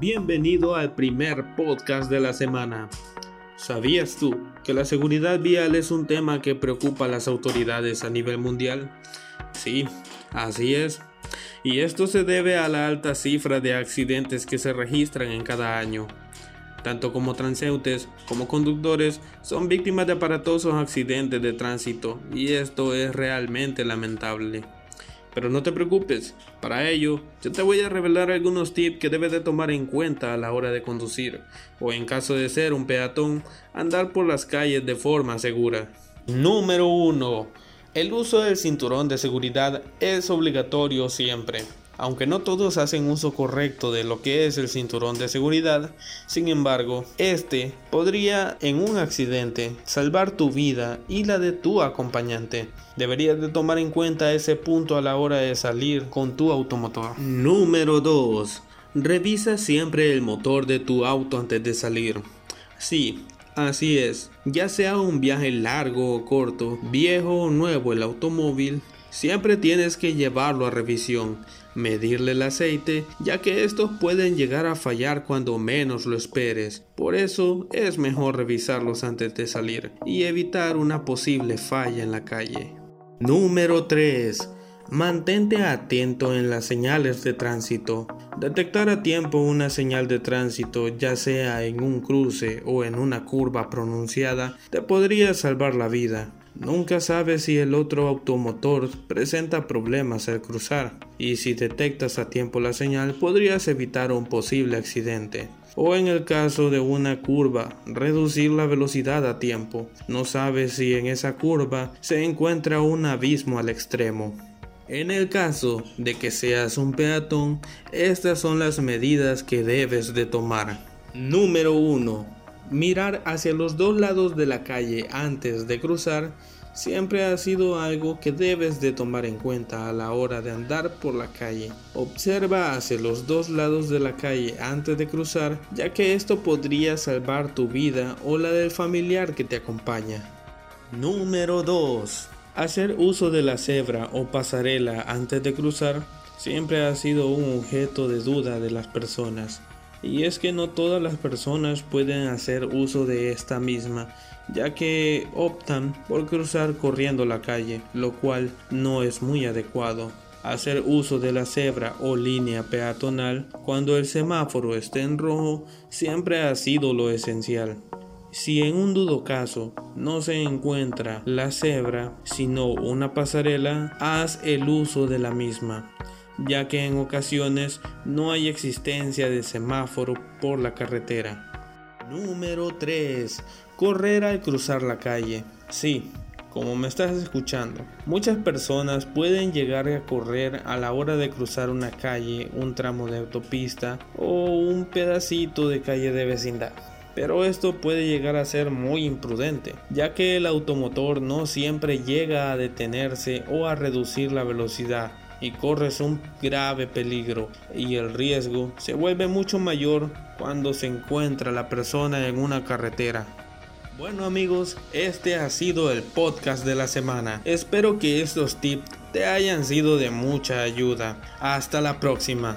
Bienvenido al primer podcast de la semana. ¿Sabías tú que la seguridad vial es un tema que preocupa a las autoridades a nivel mundial? Sí, así es. Y esto se debe a la alta cifra de accidentes que se registran en cada año. Tanto como transeúntes como conductores son víctimas de aparatosos accidentes de tránsito y esto es realmente lamentable. Pero no te preocupes, para ello yo te voy a revelar algunos tips que debes de tomar en cuenta a la hora de conducir, o en caso de ser un peatón, andar por las calles de forma segura. Número 1. El uso del cinturón de seguridad es obligatorio siempre. Aunque no todos hacen uso correcto de lo que es el cinturón de seguridad, sin embargo, este podría en un accidente salvar tu vida y la de tu acompañante. Deberías de tomar en cuenta ese punto a la hora de salir con tu automotor. Número 2. Revisa siempre el motor de tu auto antes de salir. Sí, Así es, ya sea un viaje largo o corto, viejo o nuevo el automóvil, siempre tienes que llevarlo a revisión medirle el aceite, ya que estos pueden llegar a fallar cuando menos lo esperes. Por eso es mejor revisarlos antes de salir y evitar una posible falla en la calle. Número 3. Mantente atento en las señales de tránsito. Detectar a tiempo una señal de tránsito, ya sea en un cruce o en una curva pronunciada, te podría salvar la vida. Nunca sabes si el otro automotor presenta problemas al cruzar y si detectas a tiempo la señal podrías evitar un posible accidente. O en el caso de una curva, reducir la velocidad a tiempo. No sabes si en esa curva se encuentra un abismo al extremo. En el caso de que seas un peatón, estas son las medidas que debes de tomar. Número 1 Mirar hacia los dos lados de la calle antes de cruzar siempre ha sido algo que debes de tomar en cuenta a la hora de andar por la calle. Observa hacia los dos lados de la calle antes de cruzar, ya que esto podría salvar tu vida o la del familiar que te acompaña. Número 2. Hacer uso de la cebra o pasarela antes de cruzar siempre ha sido un objeto de duda de las personas. Y es que no todas las personas pueden hacer uso de esta misma, ya que optan por cruzar corriendo la calle, lo cual no es muy adecuado. Hacer uso de la cebra o línea peatonal cuando el semáforo esté en rojo siempre ha sido lo esencial. Si en un dudo caso no se encuentra la cebra, sino una pasarela, haz el uso de la misma ya que en ocasiones no hay existencia de semáforo por la carretera. Número 3. Correr al cruzar la calle. Sí, como me estás escuchando, muchas personas pueden llegar a correr a la hora de cruzar una calle, un tramo de autopista o un pedacito de calle de vecindad. Pero esto puede llegar a ser muy imprudente, ya que el automotor no siempre llega a detenerse o a reducir la velocidad y corres un grave peligro y el riesgo se vuelve mucho mayor cuando se encuentra la persona en una carretera. Bueno amigos, este ha sido el podcast de la semana. Espero que estos tips te hayan sido de mucha ayuda. Hasta la próxima.